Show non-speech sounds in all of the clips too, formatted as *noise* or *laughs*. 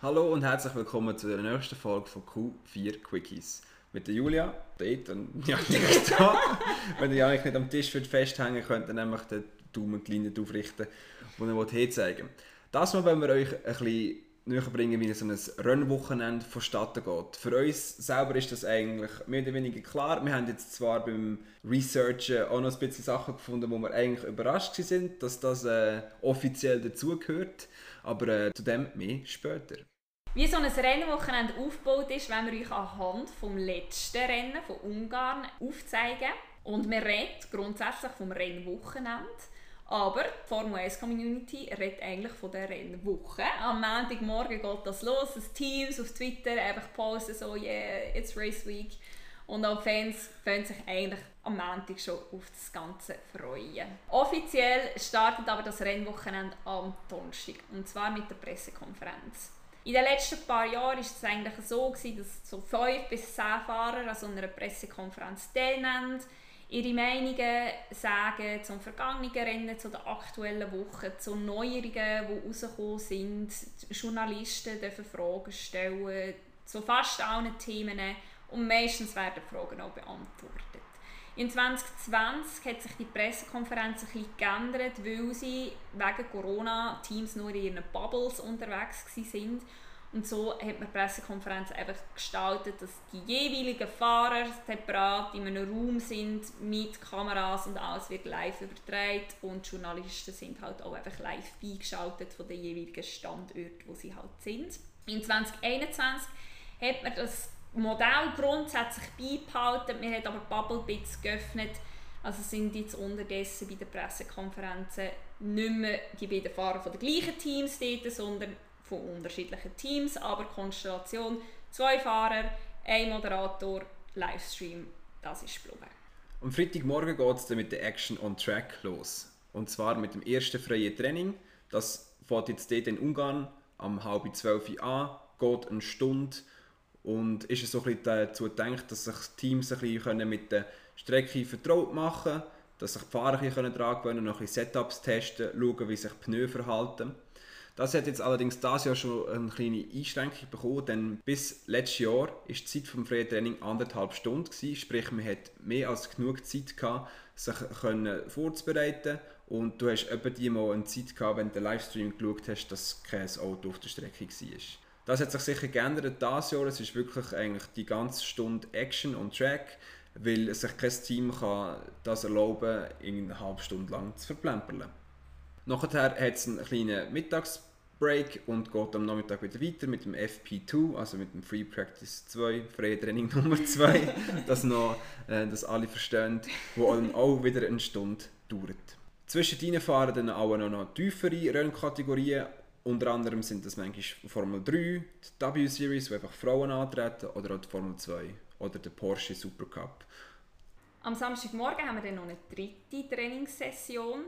Hallo und herzlich willkommen zu der nächsten Folge von Q4 Quickies. Mit der Julia, dort und *laughs* Janik da. Wenn ihr Janik nicht am Tisch festhängen könnt, dann nämlich den Daumen klein aufrichten, den er herzeigen will. Das Mal wollen wir euch ein bisschen näher bringen, wie so ein Rennwochenende vonstatten geht. Für uns selber ist das eigentlich mehr oder weniger klar. Wir haben jetzt zwar beim Researchen auch noch ein bisschen Sachen gefunden, wo wir eigentlich überrascht sind, dass das äh, offiziell dazugehört. Aber äh, zu dem mehr später. Wie so ein Rennwochenende aufgebaut ist, wenn wir euch anhand vom letzten Rennen von Ungarn aufzeigen. Und wir reden grundsätzlich vom Rennwochenende. Aber die Formel 1 Community redet eigentlich von der Rennwoche. Am Montagmorgen geht das los. Das Teams auf Twitter einfach posten so, yeah, it's Race Week. Und auch Fans können sich eigentlich am Montag schon auf das Ganze freuen. Offiziell startet aber das Rennwochenende am Donnerstag. Und zwar mit der Pressekonferenz. In den letzten paar Jahren war es eigentlich so, dass so fünf bis zehn Fahrer an so einer Pressekonferenz teilnehmen ihre Meinungen sagen zum vergangenen Rennen, zu der aktuellen Woche, zu Neuerungen, die rausgekommen sind. Journalisten dürfen Fragen stellen zu fast allen Themen und meistens werden Fragen auch beantwortet. In 2020 hat sich die Pressekonferenz ein bisschen geändert, weil sie wegen Corona Teams nur in ihren Bubbles unterwegs waren und so hat man die Pressekonferenz einfach gestaltet, dass die jeweiligen Fahrer separat in einem Raum sind mit Kameras und alles wird live übertragen und die Journalisten sind halt auch einfach live beigeschaltet von den jeweiligen Standorten, wo sie halt sind. In 2021 hat man das Modell grundsätzlich beibehalten, man hat aber Bubble Bits geöffnet, also sind jetzt unterdessen bei den Pressekonferenzen nicht mehr die beiden Fahrer von den gleichen Teams dort, sondern von unterschiedlichen Teams, aber Konstellation, zwei Fahrer, ein Moderator, Livestream, das ist geblieben. Am Freitagmorgen geht es dann mit der Action on Track los. Und zwar mit dem ersten freien Training. Das fährt jetzt dort in Ungarn am halb zwölf an, geht eine Stunde und ist so ein bisschen dazu gedacht, dass sich Teams ein bisschen mit der Strecke vertraut machen können, dass sich die Fahrer ein bisschen daran gewöhnen noch ein bisschen Setups testen, schauen, wie sich die Pneu verhalten. Das hat jetzt allerdings dieses Jahr schon eine kleine Einschränkung bekommen, denn bis letztes Jahr war die Zeit vom freien Training anderthalb Stunden, gewesen, sprich man hat mehr als genug Zeit gehabt, sich können vorzubereiten und du hast etwa die mal eine Zeit gehabt, wenn du den Livestream geschaut hast, dass kein Auto auf der Strecke war. Das hat sich sicher geändert dieses Jahr, es ist wirklich eigentlich die ganze Stunde Action und Track, weil sich kein Team kann das erlauben, in eine halbe Stunde lang zu verplempern. Nachher hat es einen kleinen Mittags Break und geht am Nachmittag wieder weiter mit dem FP2, also mit dem Free Practice 2, freie Training *laughs* Nummer 2, das noch, äh, dass alle verstehen, wo dann auch wieder eine Stunde dauert. Zwischendrin fahren dann auch noch tiefere Rennkategorien, unter anderem sind das manchmal Formel 3, die W-Series, wo einfach Frauen antreten, oder auch die Formel 2 oder der Porsche Supercup. Am Samstagmorgen haben wir dann noch eine dritte Trainingssession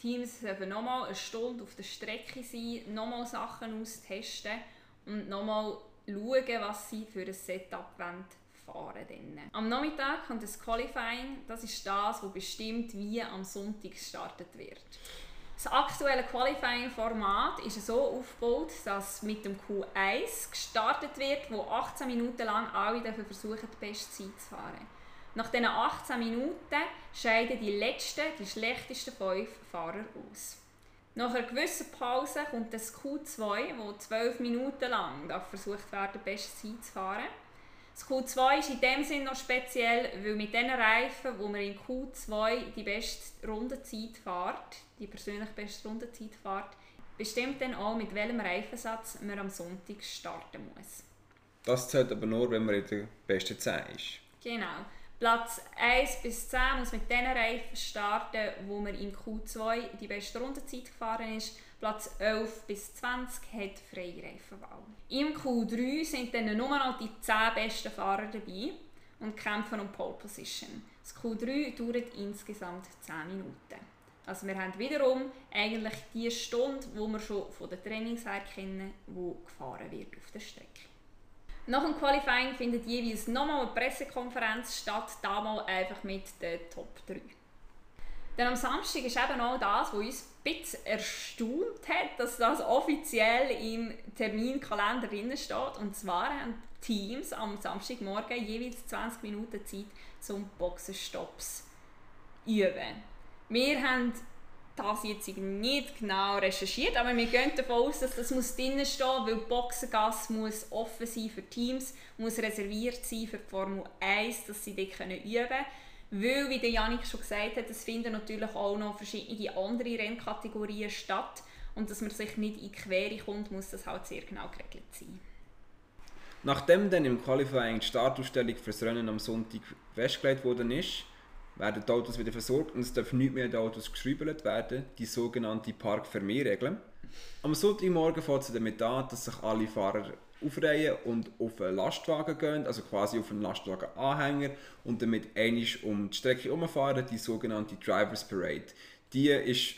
Teams dürfen nochmal eine Stunde auf der Strecke sein, nochmal Sachen austesten und nochmal schauen, was sie für ein Setup fahren wollen. Am Nachmittag kommt das Qualifying, das ist das, was bestimmt, wie am Sonntag gestartet wird. Das aktuelle Qualifying-Format ist so aufgebaut, dass mit dem Q1 gestartet wird, wo 18 Minuten lang alle versuchen, die beste Zeit zu fahren. Nach diesen 18 Minuten scheiden die letzten, die schlechtesten fünf Fahrer aus. Nach einer gewissen Pause kommt das Q2, wo 12 Minuten lang versucht werden, die beste Zeit zu fahren. Das Q2 ist in dem Sinne noch speziell, weil mit diesen Reifen, wo man in Q2 die beste Rundenzeit fährt, die persönlich beste Rundenzeit fährt, bestimmt dann auch, mit welchem Reifensatz man am Sonntag starten muss. Das zählt aber nur, wenn man in der besten 10 ist. Genau. Platz 1 bis 10 muss mit den Reifen starten, wo man in Q2 die beste Rundenzeit gefahren ist. Platz 11 bis 20 hat freie Reifenwahl. Im Q3 sind dann nur noch die 10 besten Fahrer dabei und kämpfen um Pole Position. Das Q3 dauert insgesamt 10 Minuten. Also wir haben wiederum eigentlich die Stunde, wo wir schon von der Trainingszeit kennen, wo gefahren wird auf der Strecke. Nach dem Qualifying findet jeweils nochmal eine Pressekonferenz statt, damals einfach mit den Top 3. Dann am Samstag ist eben auch das, was uns ein bisschen erstaunt hat, dass das offiziell im Terminkalender drin steht. Und zwar haben Teams am Samstagmorgen jeweils 20 Minuten Zeit zum Boxenstopps üben. Wir haben das jetzt nicht genau recherchiert, aber wir gehen davon aus, dass das muss drinnen stehen, weil die Boxengasse muss offen sein für Teams, muss reserviert sein für die Formel 1, dass sie dort üben können. Weil, wie der Janik schon gesagt hat, es finden natürlich auch noch verschiedene andere Rennkategorien statt und dass man sich nicht in die Quere kommt, muss das halt sehr genau geregelt sein. Nachdem dann im Qualifying die Startausstellung für das Rennen am Sonntag festgelegt worden ist, werden die Autos wieder versorgt und es darf nicht mehr in den Autos geschrieben werden, die sogenannte Park-Vermehr-Regel. Am Sonntagmorgen fängt es damit an, dass sich alle Fahrer aufreihen und auf einen Lastwagen gehen, also quasi auf einen Lastwagen-Anhänger und damit einig um die Strecke herumfahren, die sogenannte Drivers Parade. Die ist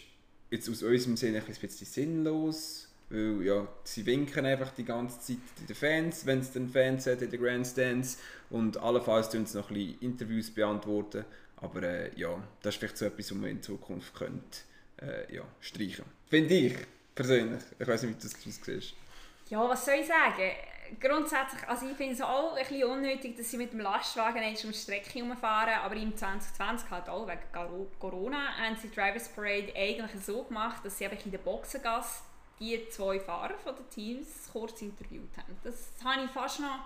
jetzt aus unserem Sinne ein bisschen sinnlos, weil ja, sie winken einfach die ganze Zeit den Fans, wenn es dann Fans hat in den Grandstands und allenfalls tun sie noch ein bisschen Interviews beantworten aber äh, ja, das ist vielleicht so etwas, was man in Zukunft könnte, äh, ja, streichen Finde ich persönlich. Ich weiß nicht, wie du das siehst. Ja, was soll ich sagen? Grundsätzlich, also ich finde es auch ein bisschen unnötig, dass sie mit dem Lastwagen um die Strecke herumfahren, aber im 2020 halt auch wegen Corona haben sie Drivers Parade eigentlich so gemacht, dass sie einfach in der Boxengasse die zwei Fahrer von den Teams kurz interviewt haben. Das habe ich fast noch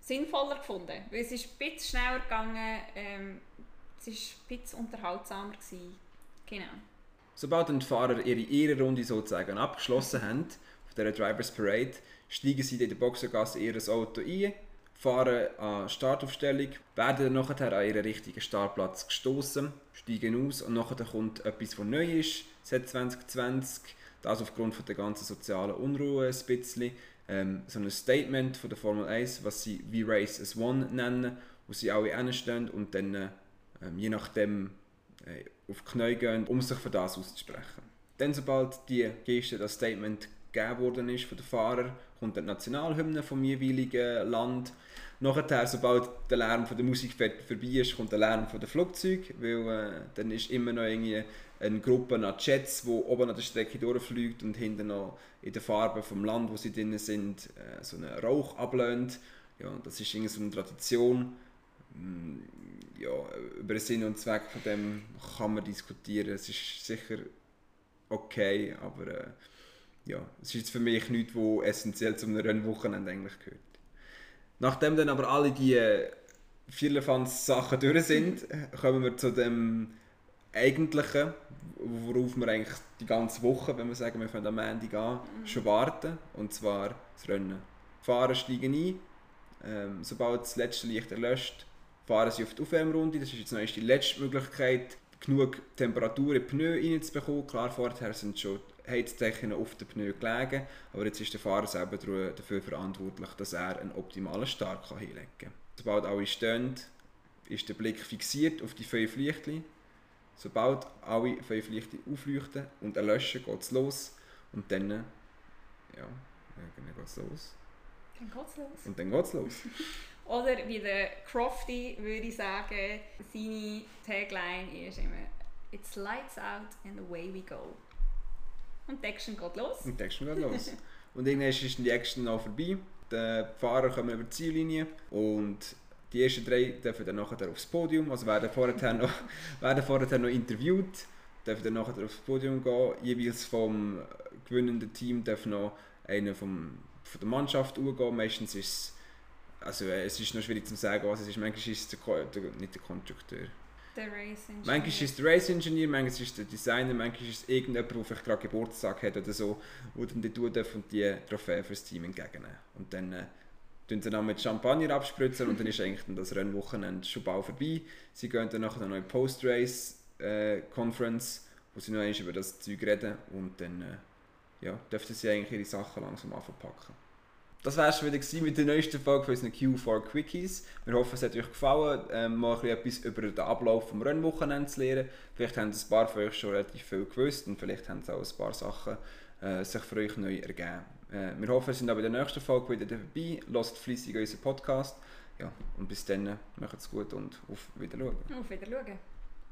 sinnvoller gefunden, weil es ist ein bisschen schneller gegangen, ähm, es war ein bisschen unterhaltsamer. Gewesen. Genau. Sobald die Fahrer ihre Ehrenrunde sozusagen abgeschlossen haben, auf dieser Drivers Parade, steigen sie in der Boxergasse ihr Auto ein, fahren an Startaufstellung, werden dann nachher an ihren richtigen Startplatz gestoßen, steigen aus und nachher kommt etwas, was neu ist, seit 2020, das aufgrund von der ganzen sozialen Unruhe ein bisschen, ähm, so ein Statement von der Formel 1, was sie wie Race as One nennen, wo sie alle hinstehen und dann ähm, je nachdem äh, auf die Knie gehen, um sich für das auszusprechen. Dann, sobald die Geste, das Statement gegeben worden ist von den Fahrern, kommt die Nationalhymne vom jeweiligen Land. Nachher, sobald der Lärm von der Musik vorbei ist, kommt der Lärm von den Flugzeugen, weil äh, dann ist immer noch irgendwie eine Gruppe an Jets, die oben an der Strecke durchfliegt und hinten noch in der Farbe vom Land, wo sie drin sind, äh, so einen Rauch ablöhnt. Ja, das ist irgendwie so eine Tradition. Mm, ja, über den Sinn und Zweck von dem kann man diskutieren. Es ist sicher okay, aber äh, ja, es ist für mich nichts, was essentiell zum Rennwochenende eigentlich gehört. Nachdem dann aber alle die äh, Vierlefanz-Sachen durch sind, kommen wir zu dem eigentlichen, worauf wir eigentlich die ganze Woche, wenn wir sagen, wir fangen am Ende an, mhm. schon warten. Und zwar das Rennen. Fahrer steigen ein, ähm, sobald das letzte Licht erlöscht, fahren sie auf die Aufwärmrunde. Das ist jetzt noch die letzte Möglichkeit, genug Temperatur in die Pneu reinzubekommen. Klar, vorher sind schon Heizdecken auf den Pneu gelegen, aber jetzt ist der Fahrer selber dafür verantwortlich, dass er einen optimalen Start kann hinlegen kann. Sobald alle stehen, ist der Blick fixiert auf die fünf Lichtchen. Sobald alle fünf Lichtchen aufleuchten und erlöschen, geht es los. Und dann, ja, dann geht es los. Dann geht's los. Und dann geht es los. *laughs* Oder wie der Crofty würde ich sagen, seine Tagline ist immer It's lights out and away we go. Und die Action geht los. Und die Action geht los. *laughs* und irgendwann ist die Action noch vorbei. Die Fahrer kommen über die Ziellinie und die ersten drei dürfen dann nachher aufs Podium, also werden vorher noch, *laughs* werden vorher noch interviewt, dürfen dann nachher aufs Podium gehen. Jeweils vom gewinnenden Team darf noch einer vom, von der Mannschaft gehen. Meistens ist es also äh, es ist noch schwierig zu sagen, was es ist. Manchmal ist es der, der, nicht der Konstrukteur. Der Race Engineer. Manchmal ist es der Race Engineer, manchmal ist es der Designer, manchmal ist es irgendjemand, der vielleicht gerade Geburtstag hat oder so, der dann die tun darf und die Trophäe für das Team entgegennehmen. Und dann äh, tun sie dann mit Champagner abspritzen und dann ist eigentlich dann das Rennwochenende schon bald vorbei. Sie gehen dann nachher noch in Post-Race-Conference, äh, wo sie noch einmal über das Zeug reden und dann äh, ja, dürften sie eigentlich ihre Sachen langsam anpacken das war es wieder mit der neuesten Folge von unseren Q4 Quickies. Wir hoffen, es hat euch gefallen, ähm, mal etwas über den Ablauf des Rennwochenende zu lernen. Vielleicht haben ein paar von euch schon relativ viel gewusst und vielleicht haben auch ein paar Sachen äh, sich für euch neu ergeben. Äh, wir hoffen, ihr seid auch bei der nächsten Folge wieder dabei. Lasst fleissig unseren Podcast. Ja, und bis dann, macht es gut und auf Wiedersehen. Auf Wiedersehen.